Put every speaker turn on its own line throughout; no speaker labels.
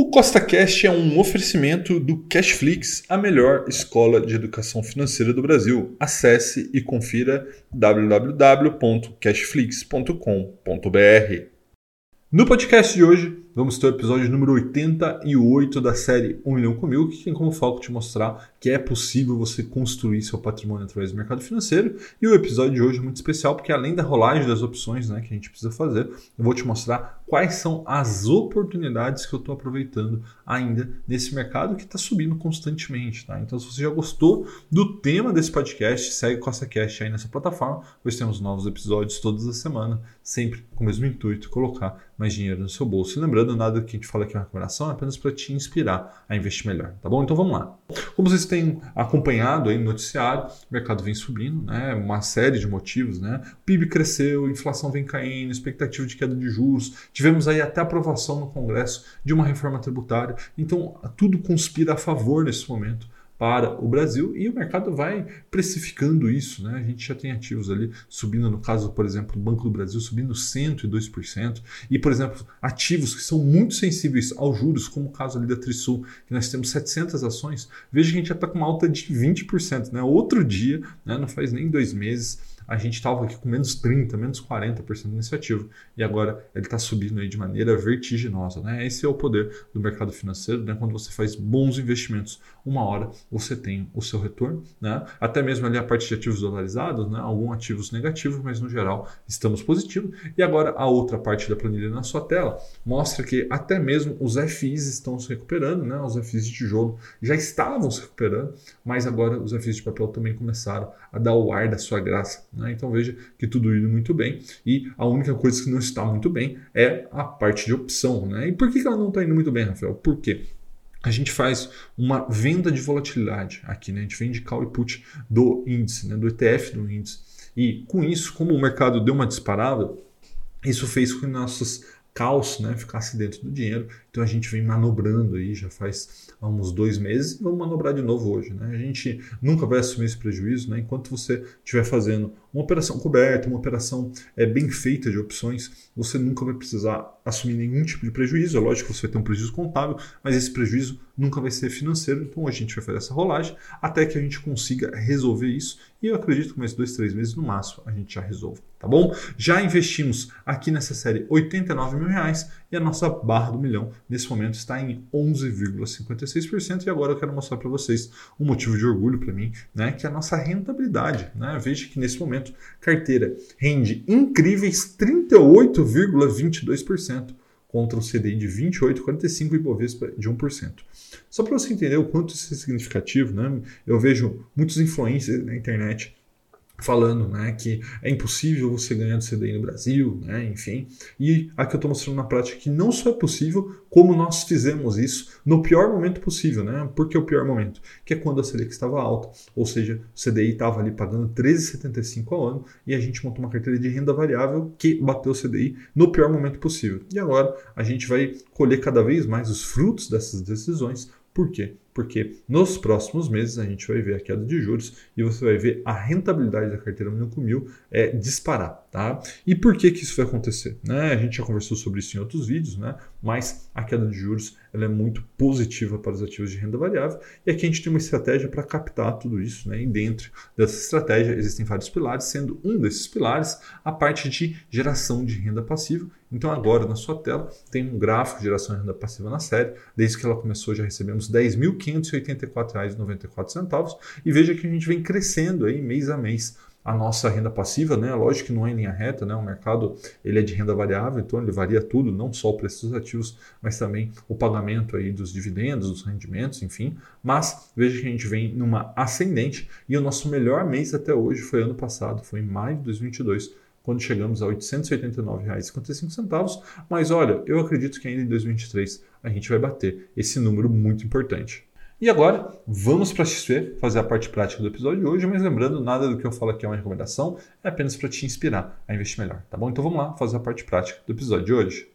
O CostaCast é um oferecimento do Cashflix, a melhor escola de educação financeira do Brasil. Acesse e confira www.cashflix.com.br. No podcast de hoje, vamos ter o episódio número 88 da série 1 milhão com mil, que tem como foco te mostrar que é possível você construir seu patrimônio através do mercado financeiro. E o episódio de hoje é muito especial porque além da rolagem das opções né, que a gente precisa fazer, eu vou te mostrar quais são as oportunidades que eu estou aproveitando ainda nesse mercado que está subindo constantemente. Tá? Então, se você já gostou do tema desse podcast, segue o CostaCast aí nessa plataforma, pois temos novos episódios todas as semanas, sempre com o mesmo intuito, colocar mais dinheiro no seu bolso. E lembrando, nada que a gente fala aqui é uma recomendação, é apenas para te inspirar a investir melhor, tá bom? Então vamos lá. Como vocês têm acompanhado aí no noticiário, o mercado vem subindo, né? Uma série de motivos, né? O PIB cresceu, inflação vem caindo, expectativa de queda de juros, tivemos aí até aprovação no Congresso de uma reforma tributária. Então, tudo conspira a favor nesse momento para o Brasil e o mercado vai precificando isso. Né? A gente já tem ativos ali subindo, no caso, por exemplo, do Banco do Brasil subindo 102%, e, por exemplo, ativos que são muito sensíveis aos juros, como o caso ali da Trisul, que nós temos 700 ações, veja que a gente já está com uma alta de 20%. Né? Outro dia, né, não faz nem dois meses, a gente estava aqui com menos 30%, menos 40% nesse ativo e agora ele está subindo aí de maneira vertiginosa. Né? Esse é o poder do mercado financeiro, né? quando você faz bons investimentos, uma hora você tem o seu retorno, né? até mesmo ali a parte de ativos dolarizados, né? alguns ativos negativos, mas no geral estamos positivos. E agora a outra parte da planilha na sua tela mostra que até mesmo os FIs estão se recuperando, né? os FIs de tijolo já estavam se recuperando, mas agora os FIs de papel também começaram a dar o ar da sua graça. Né? Então veja que tudo indo muito bem e a única coisa que não está muito bem é a parte de opção. Né? E por que ela não está indo muito bem, Rafael? Por quê? a gente faz uma venda de volatilidade aqui, né? A gente vende call e put do índice, né? do ETF do índice. E com isso, como o mercado deu uma disparada, isso fez com que nossos caos né, ficasse dentro do dinheiro. Então a gente vem manobrando aí já faz uns dois meses e vamos manobrar de novo hoje. Né? A gente nunca vai assumir esse prejuízo né? enquanto você estiver fazendo uma operação coberta, uma operação é, bem feita de opções, você nunca vai precisar assumir nenhum tipo de prejuízo. É lógico que você vai ter um prejuízo contábil, mas esse prejuízo nunca vai ser financeiro. Então a gente vai fazer essa rolagem até que a gente consiga resolver isso. E eu acredito que mais dois, três meses no máximo a gente já resolve, tá bom? Já investimos aqui nessa série 89 mil reais e a nossa barra do milhão nesse momento está em 11,56% e agora eu quero mostrar para vocês um motivo de orgulho para mim, né, que é a nossa rentabilidade, né? Veja que nesse momento carteira rende incríveis 38,22% contra um CDI de 28,45 e Bovespa de 1%. Só para você entender o quanto isso é significativo, né? Eu vejo muitos influencers na internet falando né, que é impossível você ganhar do CDI no Brasil, né, enfim. E aqui eu estou mostrando na prática que não só é possível, como nós fizemos isso no pior momento possível. Né? Por que o pior momento? Que é quando a Selic estava alta, ou seja, o CDI estava ali pagando 13,75 ao ano e a gente montou uma carteira de renda variável que bateu o CDI no pior momento possível. E agora a gente vai colher cada vez mais os frutos dessas decisões. Por quê? porque nos próximos meses a gente vai ver a queda de juros e você vai ver a rentabilidade da carteira Minuco Mil é, disparar. Tá? E por que, que isso vai acontecer? Né? A gente já conversou sobre isso em outros vídeos, né? mas a queda de juros ela é muito positiva para os ativos de renda variável e aqui a gente tem uma estratégia para captar tudo isso. Né? E dentro dessa estratégia existem vários pilares, sendo um desses pilares a parte de geração de renda passiva. Então agora na sua tela tem um gráfico de geração de renda passiva na série. Desde que ela começou já recebemos 10.500 R$ 584,94 e veja que a gente vem crescendo aí mês a mês a nossa renda passiva, né? Lógico que não é em linha reta, né? O mercado ele é de renda variável, então ele varia tudo, não só o preço dos ativos, mas também o pagamento aí dos dividendos, dos rendimentos, enfim. Mas veja que a gente vem numa ascendente e o nosso melhor mês até hoje foi ano passado, foi em maio de 2022, quando chegamos a R$ 889,55. Mas olha, eu acredito que ainda em 2023 a gente vai bater esse número muito importante. E agora, vamos para a XP fazer a parte prática do episódio de hoje, mas lembrando, nada do que eu falo aqui é uma recomendação, é apenas para te inspirar a investir melhor, tá bom? Então vamos lá fazer a parte prática do episódio de hoje.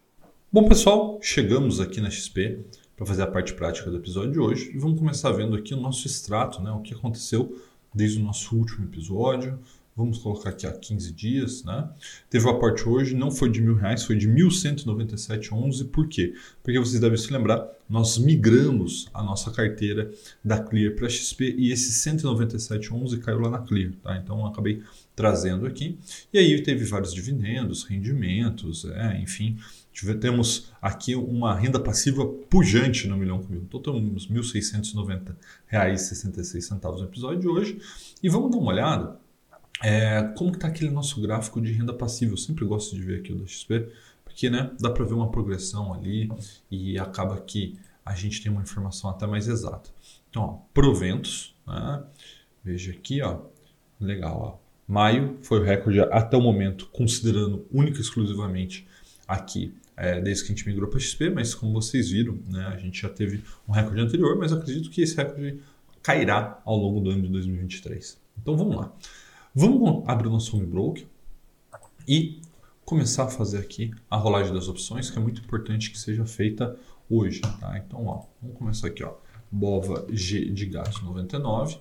Bom, pessoal, chegamos aqui na XP para fazer a parte prática do episódio de hoje e vamos começar vendo aqui o nosso extrato, né, o que aconteceu desde o nosso último episódio, Vamos colocar aqui há 15 dias, né? Teve o aporte hoje, não foi de mil reais, foi de 1.197,11. Por quê? Porque vocês devem se lembrar, nós migramos a nossa carteira da Clear para XP e esse 197,11 caiu lá na Clear, tá? Então acabei trazendo aqui. E aí teve vários dividendos, rendimentos, é, enfim. Temos aqui uma renda passiva pujante no milhão comigo. Então temos R$ 1.690,66 no episódio de hoje. E vamos dar uma olhada é, como está aquele nosso gráfico de renda passiva. Eu sempre gosto de ver aqui o da XP, porque né, dá para ver uma progressão ali e acaba que a gente tem uma informação até mais exata. Então, ó, proventos, né? veja aqui, ó, legal, ó, Maio foi o recorde até o momento, considerando única e exclusivamente aqui, é, desde que a gente migrou para XP, mas como vocês viram, né, a gente já teve um recorde anterior, mas acredito que esse recorde cairá ao longo do ano de 2023. Então vamos lá. Vamos abrir o nosso home broker e começar a fazer aqui a rolagem das opções, que é muito importante que seja feita hoje. Tá? Então, ó, vamos começar aqui. Ó. Bova G de gato 99.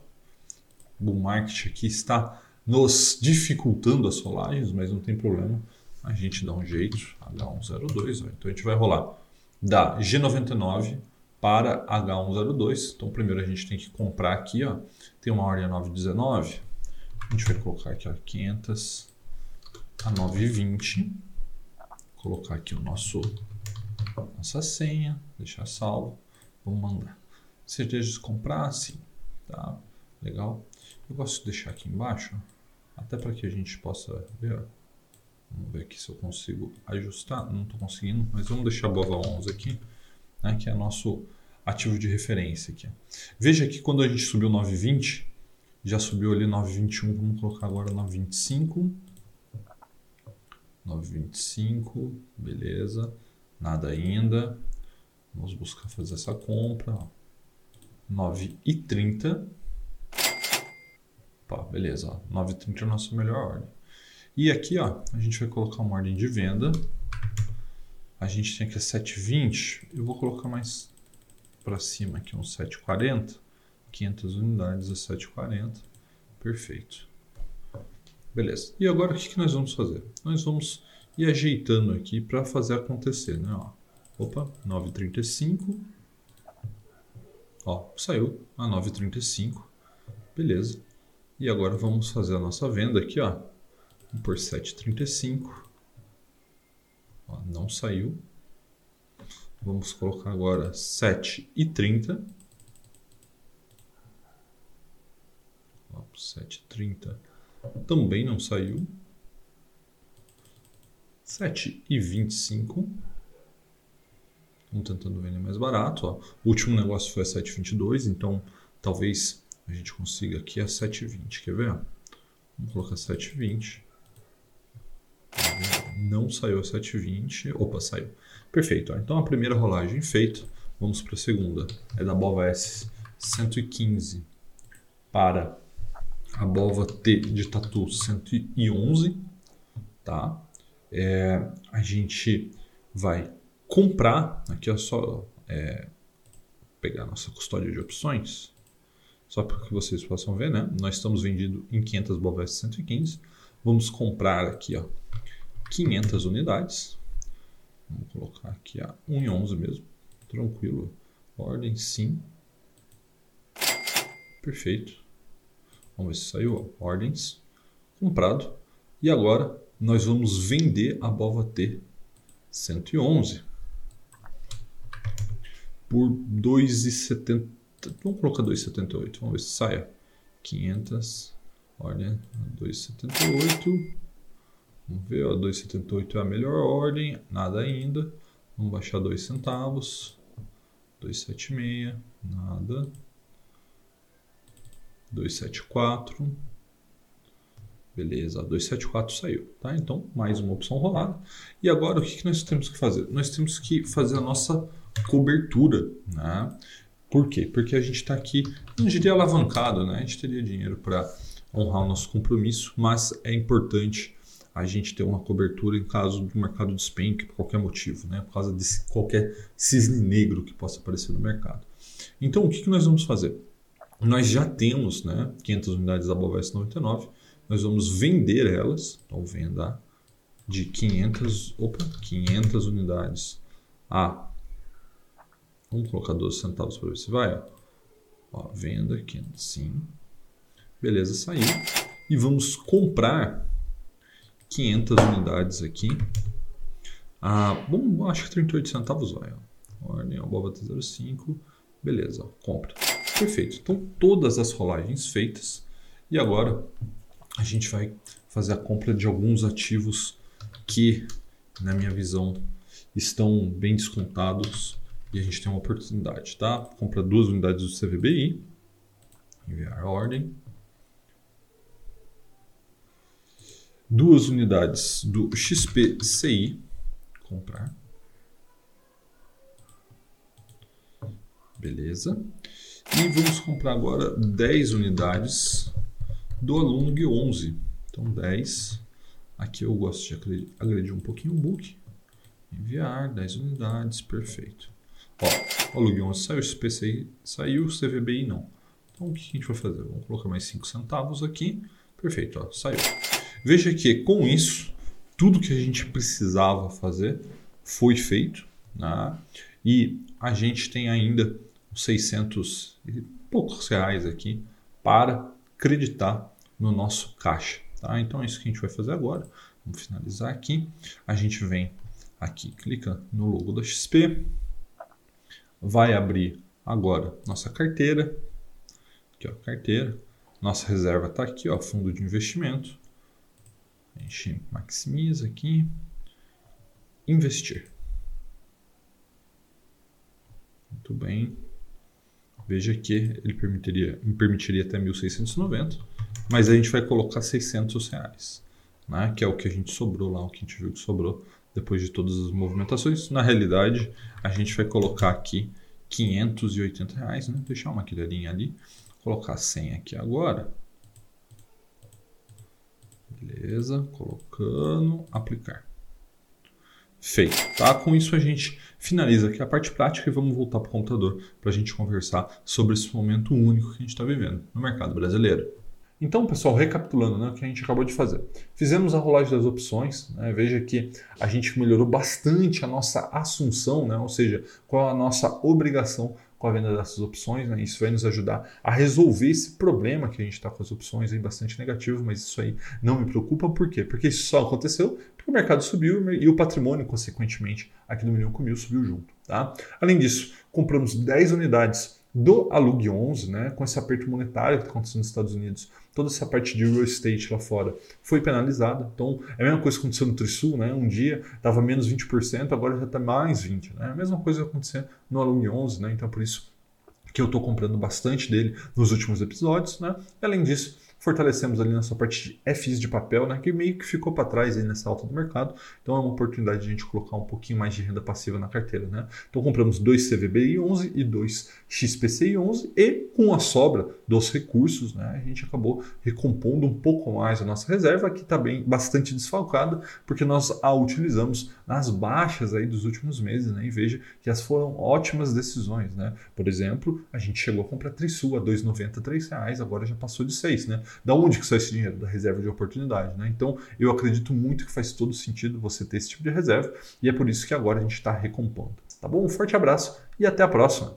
O market aqui está nos dificultando as rolagens, mas não tem problema. A gente dá um jeito, H102. Ó. Então a gente vai rolar da G99 para H102. Então primeiro a gente tem que comprar aqui, ó. Tem uma ordem a 919. A gente vai colocar aqui ó, 500 a 920. Colocar aqui o nosso nossa senha, deixar salvo. Vamos mandar. Certeza de comprar? Sim. Tá? Legal. Eu gosto de deixar aqui embaixo. Até para que a gente possa ver. Vamos ver aqui se eu consigo ajustar. Não estou conseguindo, mas vamos deixar a BOVA 11 aqui, né, que é nosso ativo de referência aqui. Veja que quando a gente subiu 920, já subiu ali 921, vamos colocar agora 925. 925, beleza. Nada ainda. Vamos buscar fazer essa compra. 9,30. Pá, beleza, ó, 9,30 é a nossa melhor ordem. E aqui, ó, a gente vai colocar uma ordem de venda. A gente tem aqui a 7,20. Eu vou colocar mais para cima aqui, uns 7,40. 500 unidades a 7,40. Perfeito. Beleza. E agora o que, que nós vamos fazer? Nós vamos ir ajeitando aqui para fazer acontecer, né? Ó. Opa, 9,35. Ó, saiu a 9,35. Beleza. E agora vamos fazer a nossa venda aqui, ó. Por 7,35. Ó, não saiu. Vamos colocar agora 7,30. 7,30 também não saiu. 7,25. Estamos tentando vender mais barato. Ó. O último negócio foi a 7,22, então talvez a gente consiga aqui a 720. Quer ver? Vamos colocar 720. Não saiu a 720. Opa, saiu. Perfeito. Então a primeira rolagem feita. Vamos para a segunda. É da Bova S 115 para a Bova T de Tatu 111. Tá? É, a gente vai comprar. Aqui é só é, pegar nossa custódia de opções só para que vocês possam ver, né? Nós estamos vendido em 500 Bovesp 115. Vamos comprar aqui, ó, 500 unidades. Vamos colocar aqui a 1,11 mesmo. Tranquilo. Ordem sim. Perfeito. Vamos ver se saiu. Ó. Ordens. Comprado. E agora nós vamos vender a Bova T 111 por 2,70 Vamos colocar 2,78. Vamos ver se saia. 500. Ordem 2,78. Vamos ver, 2,78 é a melhor ordem. Nada ainda. Vamos baixar 2 centavos. 2,76. Nada. 274. Beleza, 274 saiu, tá? Então, mais uma opção rolada. E agora, o que, que nós temos que fazer? Nós temos que fazer a nossa cobertura, né? Por quê? Porque a gente está aqui, não diria alavancado, né? A gente teria dinheiro para honrar o nosso compromisso, mas é importante a gente ter uma cobertura em caso do mercado despenque por qualquer motivo, né? por causa de qualquer cisne negro que possa aparecer no mercado. Então, o que, que nós vamos fazer? Nós já temos né, 500 unidades da Bovesp 99, nós vamos vender elas, então venda de 500, opa, 500 unidades a, vamos colocar 12 centavos para ver se vai, ó. ó venda aqui, sim, beleza, saiu, e vamos comprar 500 unidades aqui, a, bom, acho que 38 centavos vai, ó. ordem, abóbora 05, beleza, ó, compra, perfeito, então todas as rolagens feitas, e agora a gente vai fazer a compra de alguns ativos que, na minha visão, estão bem descontados e a gente tem uma oportunidade, tá? Compra duas unidades do CVBI, enviar a ordem. Duas unidades do XPCI, comprar. Beleza. E vamos comprar agora 10 unidades do aluno Gui 11. Então 10. Aqui eu gosto de agredir um pouquinho o book. Enviar 10 unidades, perfeito. Ó, o alugue 11 saiu, o SPCI saiu, o CVBI não. Então o que a gente vai fazer? Vamos colocar mais 5 centavos aqui. Perfeito, ó, saiu. Veja que com isso, tudo que a gente precisava fazer foi feito. Né? E a gente tem ainda 600 e poucos reais aqui para acreditar no nosso caixa. Tá? Então é isso que a gente vai fazer agora. Vamos finalizar aqui. A gente vem aqui, clica no logo da XP, vai abrir agora nossa carteira. Aqui, ó, carteira. Nossa reserva está aqui, ó, fundo de investimento. A gente maximiza aqui. Investir. Muito bem. Veja que ele permitiria, me permitiria até 1.690, mas a gente vai colocar 600 reais, né? que é o que a gente sobrou lá, o que a gente viu que sobrou depois de todas as movimentações. Na realidade, a gente vai colocar aqui 580 reais, né? deixar uma colherinha ali, colocar 100 aqui agora. Beleza, colocando, aplicar. Feito, tá? Com isso a gente finaliza aqui a parte prática e vamos voltar para o computador para a gente conversar sobre esse momento único que a gente está vivendo no mercado brasileiro. Então, pessoal, recapitulando né, o que a gente acabou de fazer. Fizemos a rolagem das opções. Né, veja que a gente melhorou bastante a nossa assunção, né, ou seja, qual a nossa obrigação com a venda dessas opções. Né, isso vai nos ajudar a resolver esse problema que a gente está com as opções aí bastante negativo, mas isso aí não me preocupa. Por quê? Porque isso só aconteceu porque o mercado subiu e o patrimônio, consequentemente, aqui do Milhão com Mil subiu junto. Tá? Além disso, compramos 10 unidades do Alug 11, né, com esse aperto monetário que está acontecendo nos Estados Unidos, toda essa parte de real estate lá fora foi penalizada. Então, é a mesma coisa que aconteceu no Trisul, né? Um dia estava menos 20%, agora já está mais 20%. Né? A mesma coisa acontecendo no Alug 11, né? Então, por isso que eu estou comprando bastante dele nos últimos episódios, né? E, além disso, fortalecemos ali nossa parte de FIs de papel, né, que meio que ficou para trás aí nessa alta do mercado. Então é uma oportunidade de a gente colocar um pouquinho mais de renda passiva na carteira. Né? Então compramos dois CVBI 11 e dois XPCI 11 e com a sobra dos recursos, né, a gente acabou recompondo um pouco mais a nossa reserva, que está bem bastante desfalcada, porque nós a utilizamos nas baixas aí dos últimos meses, né? E veja que as foram ótimas decisões, né? Por exemplo, a gente chegou a comprar Trisul a 2,93 reais, agora já passou de 6, né? Da onde que sai esse dinheiro? Da reserva de oportunidade, né? Então, eu acredito muito que faz todo sentido você ter esse tipo de reserva e é por isso que agora a gente está recompondo. Tá bom? Um forte abraço e até a próxima!